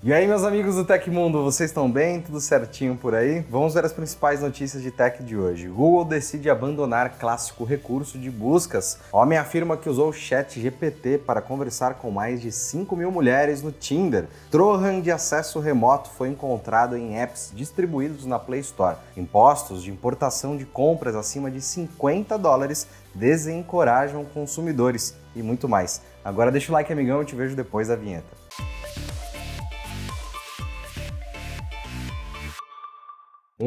E aí, meus amigos do Tecmundo, vocês estão bem? Tudo certinho por aí? Vamos ver as principais notícias de tech de hoje. Google decide abandonar clássico recurso de buscas. Homem afirma que usou o chat GPT para conversar com mais de 5 mil mulheres no Tinder. Trojan de acesso remoto foi encontrado em apps distribuídos na Play Store. Impostos de importação de compras acima de 50 dólares desencorajam consumidores e muito mais. Agora deixa o like, amigão, eu te vejo depois da vinheta.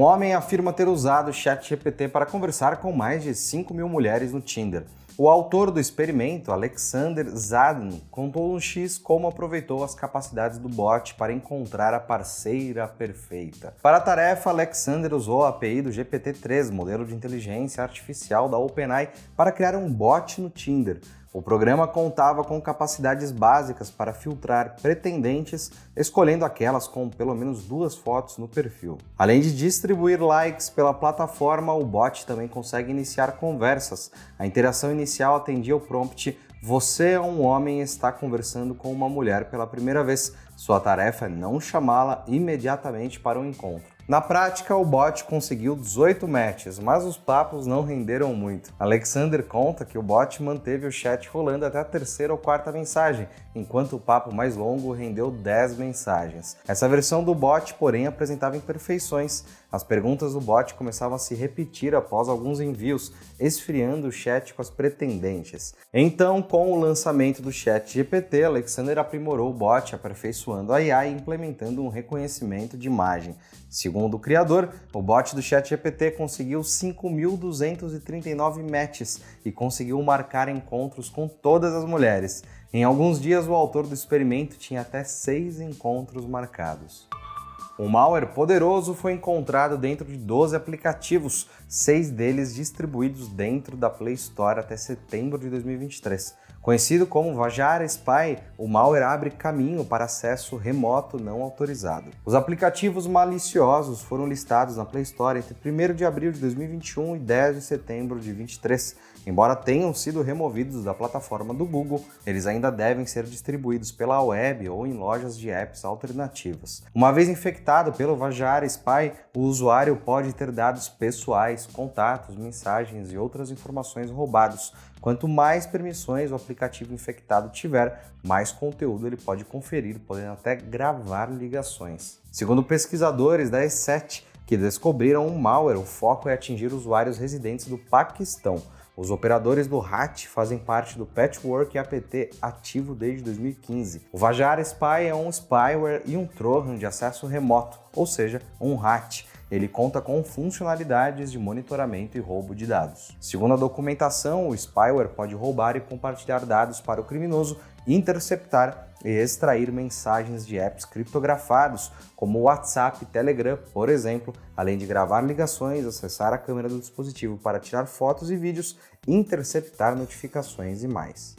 Um homem afirma ter usado o ChatGPT para conversar com mais de 5 mil mulheres no Tinder. O autor do experimento, Alexander Zadin, contou no X como aproveitou as capacidades do bot para encontrar a parceira perfeita. Para a tarefa, Alexander usou a API do GPT-3, modelo de inteligência artificial da OpenAI, para criar um bot no Tinder. O programa contava com capacidades básicas para filtrar pretendentes, escolhendo aquelas com pelo menos duas fotos no perfil. Além de distribuir likes pela plataforma, o bot também consegue iniciar conversas. A interação inicial atendia o prompt você é um homem e está conversando com uma mulher pela primeira vez. Sua tarefa é não chamá-la imediatamente para o um encontro. Na prática, o bot conseguiu 18 matches, mas os papos não renderam muito. Alexander conta que o bot manteve o chat rolando até a terceira ou quarta mensagem, enquanto o papo mais longo rendeu 10 mensagens. Essa versão do bot, porém, apresentava imperfeições. As perguntas do bot começavam a se repetir após alguns envios, esfriando o chat com as pretendentes. Então, com o lançamento do chat GPT, Alexander aprimorou o bot, aperfeiçoando a IA e implementando um reconhecimento de imagem. Segundo o criador, o bot do chat GPT conseguiu 5.239 matches e conseguiu marcar encontros com todas as mulheres. Em alguns dias, o autor do experimento tinha até seis encontros marcados. Um malware poderoso foi encontrado dentro de 12 aplicativos, seis deles distribuídos dentro da Play Store até setembro de 2023. Conhecido como Vajara Spy, o malware abre caminho para acesso remoto não autorizado. Os aplicativos maliciosos foram listados na Play Store entre 1 de abril de 2021 e 10 de setembro de 2023. Embora tenham sido removidos da plataforma do Google, eles ainda devem ser distribuídos pela web ou em lojas de apps alternativas. Uma vez infectado pelo Vajara Spy, o usuário pode ter dados pessoais, contatos, mensagens e outras informações roubados, Quanto mais permissões o aplicativo infectado tiver, mais conteúdo ele pode conferir, podendo até gravar ligações. Segundo pesquisadores da E7, que descobriram um malware, o foco é atingir usuários residentes do Paquistão. Os operadores do RAT fazem parte do Patchwork APT ativo desde 2015. O Vajar Spy é um spyware e um Trojan de acesso remoto, ou seja, um RAT ele conta com funcionalidades de monitoramento e roubo de dados. Segundo a documentação, o spyware pode roubar e compartilhar dados para o criminoso interceptar e extrair mensagens de apps criptografados, como WhatsApp e Telegram, por exemplo, além de gravar ligações, acessar a câmera do dispositivo para tirar fotos e vídeos, interceptar notificações e mais.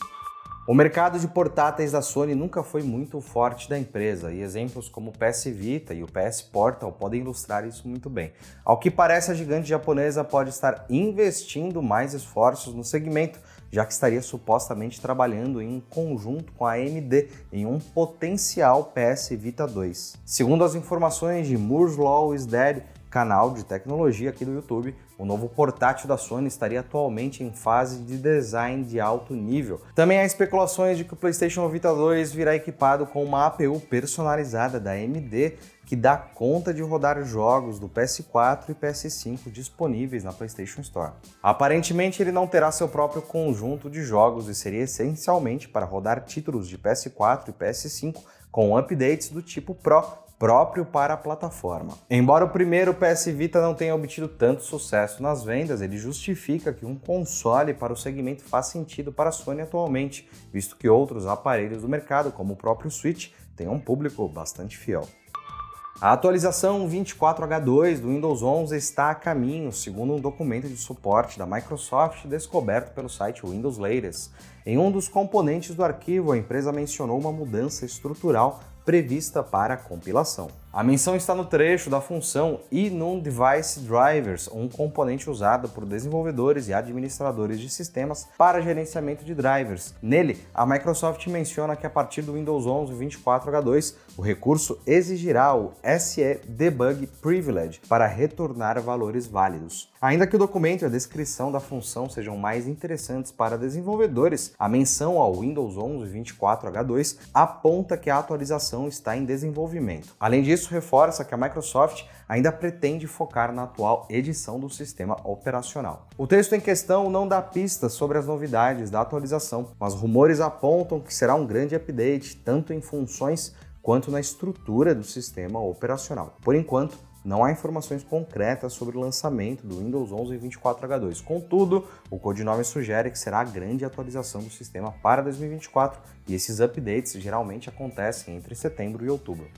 O mercado de portáteis da Sony nunca foi muito forte da empresa e exemplos como o PS Vita e o PS Portal podem ilustrar isso muito bem. Ao que parece, a gigante japonesa pode estar investindo mais esforços no segmento, já que estaria supostamente trabalhando em conjunto com a AMD em um potencial PS Vita 2. Segundo as informações de Moore's Law is Dead, canal de tecnologia aqui do YouTube, o novo portátil da Sony estaria atualmente em fase de design de alto nível. Também há especulações de que o PlayStation Vita 2 virá equipado com uma APU personalizada da AMD que dá conta de rodar jogos do PS4 e PS5 disponíveis na PlayStation Store. Aparentemente, ele não terá seu próprio conjunto de jogos e seria essencialmente para rodar títulos de PS4 e PS5 com updates do tipo Pro próprio para a plataforma. Embora o primeiro PS Vita não tenha obtido tanto sucesso nas vendas, ele justifica que um console para o segmento faz sentido para a Sony atualmente, visto que outros aparelhos do mercado, como o próprio Switch, têm um público bastante fiel. A atualização 24H2 do Windows 11 está a caminho, segundo um documento de suporte da Microsoft descoberto pelo site Windows Latest. Em um dos componentes do arquivo, a empresa mencionou uma mudança estrutural prevista para a compilação. A menção está no trecho da função e num device drivers, um componente usado por desenvolvedores e administradores de sistemas para gerenciamento de drivers. Nele, a Microsoft menciona que a partir do Windows 11 24H2, o recurso exigirá o SE Debug Privilege para retornar valores válidos. Ainda que o documento e a descrição da função sejam mais interessantes para desenvolvedores, a menção ao Windows 11 24H2 aponta que a atualização está em desenvolvimento. Além disso, reforça que a Microsoft ainda pretende focar na atual edição do sistema operacional. O texto em questão não dá pistas sobre as novidades da atualização, mas rumores apontam que será um grande update tanto em funções quanto na estrutura do sistema operacional. Por enquanto, não há informações concretas sobre o lançamento do Windows 11 24H2. Contudo, o codinome sugere que será a grande atualização do sistema para 2024 e esses updates geralmente acontecem entre setembro e outubro.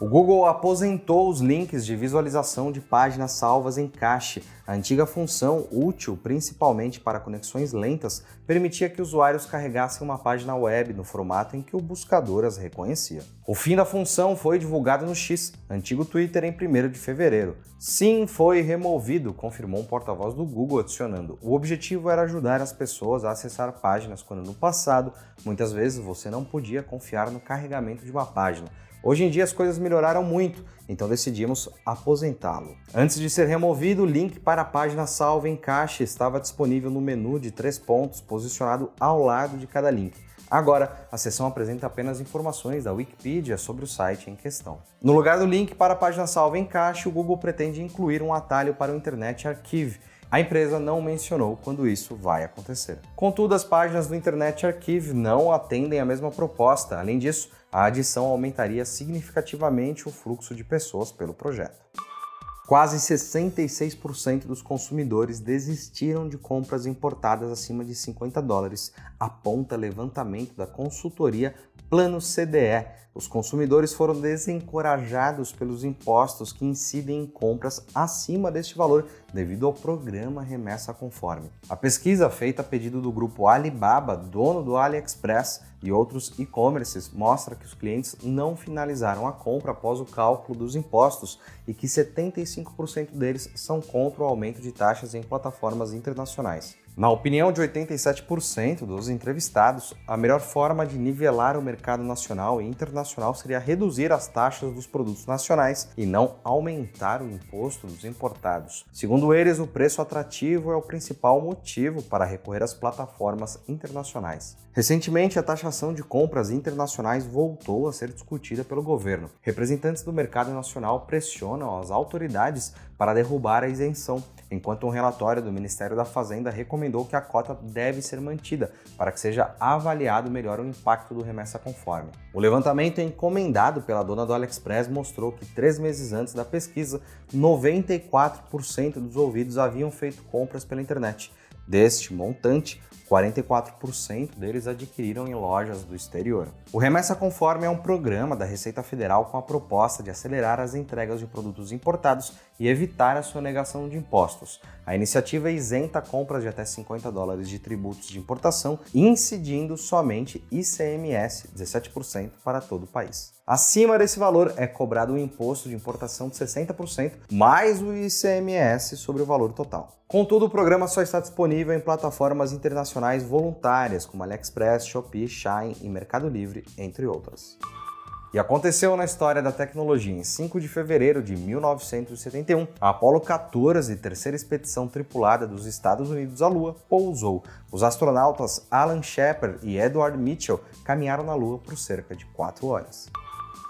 O Google aposentou os links de visualização de páginas salvas em cache. A antiga função, útil principalmente para conexões lentas, permitia que usuários carregassem uma página web no formato em que o buscador as reconhecia. O fim da função foi divulgado no X, antigo Twitter, em 1 de fevereiro. Sim, foi removido, confirmou um porta-voz do Google adicionando. O objetivo era ajudar as pessoas a acessar páginas quando no passado, muitas vezes você não podia confiar no carregamento de uma página. Hoje em dia as coisas melhoraram muito, então decidimos aposentá-lo. Antes de ser removido, o link para a página salva em caixa estava disponível no menu de três pontos, posicionado ao lado de cada link. Agora, a seção apresenta apenas informações da Wikipedia sobre o site em questão. No lugar do link para a página salva em caixa, o Google pretende incluir um atalho para o Internet Archive. A empresa não mencionou quando isso vai acontecer. Contudo, as páginas do Internet Archive não atendem a mesma proposta. Além disso, a adição aumentaria significativamente o fluxo de pessoas pelo projeto. Quase 66% dos consumidores desistiram de compras importadas acima de 50 dólares, aponta levantamento da consultoria Plano CDE. Os consumidores foram desencorajados pelos impostos que incidem em compras acima deste valor devido ao programa Remessa Conforme. A pesquisa feita a pedido do grupo Alibaba, dono do AliExpress e outros e-commerces, mostra que os clientes não finalizaram a compra após o cálculo dos impostos e que 75% deles são contra o aumento de taxas em plataformas internacionais. Na opinião de 87% dos entrevistados, a melhor forma de nivelar o mercado nacional e internacional seria reduzir as taxas dos produtos nacionais e não aumentar o imposto dos importados. Segundo eles, o preço atrativo é o principal motivo para recorrer às plataformas internacionais. Recentemente, a taxação de compras internacionais voltou a ser discutida pelo governo. Representantes do mercado nacional pressionam as autoridades para derrubar a isenção enquanto um relatório do Ministério da Fazenda recomendou que a cota deve ser mantida para que seja avaliado melhor o impacto do remessa conforme. O levantamento encomendado pela dona do AliExpress mostrou que três meses antes da pesquisa, 94% dos ouvidos haviam feito compras pela internet. Deste montante, 44% deles adquiriram em lojas do exterior. O Remessa Conforme é um programa da Receita Federal com a proposta de acelerar as entregas de produtos importados e evitar a sonegação de impostos. A iniciativa isenta compras de até 50 dólares de tributos de importação, incidindo somente ICMS, 17%, para todo o país. Acima desse valor é cobrado um imposto de importação de 60%, mais o ICMS sobre o valor total. Contudo, o programa só está disponível em plataformas internacionais voluntárias, como AliExpress, Shopee, Shine e Mercado Livre, entre outras. E aconteceu na história da tecnologia. Em 5 de fevereiro de 1971, a Apollo 14, terceira expedição tripulada dos Estados Unidos à Lua, pousou. Os astronautas Alan Shepard e Edward Mitchell caminharam na Lua por cerca de 4 horas.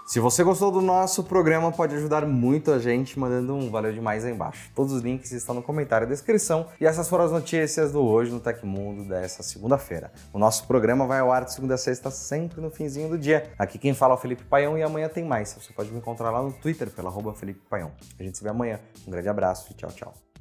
Se você gostou do nosso programa, pode ajudar muito a gente mandando um valeu demais aí embaixo. Todos os links estão no comentário e descrição. E essas foram as notícias do Hoje no Tecmundo dessa segunda-feira. O nosso programa vai ao ar de segunda a sexta, sempre no finzinho do dia. Aqui quem fala é o Felipe Paião e amanhã tem mais. Você pode me encontrar lá no Twitter pela Felipe Paião. A gente se vê amanhã. Um grande abraço e tchau, tchau.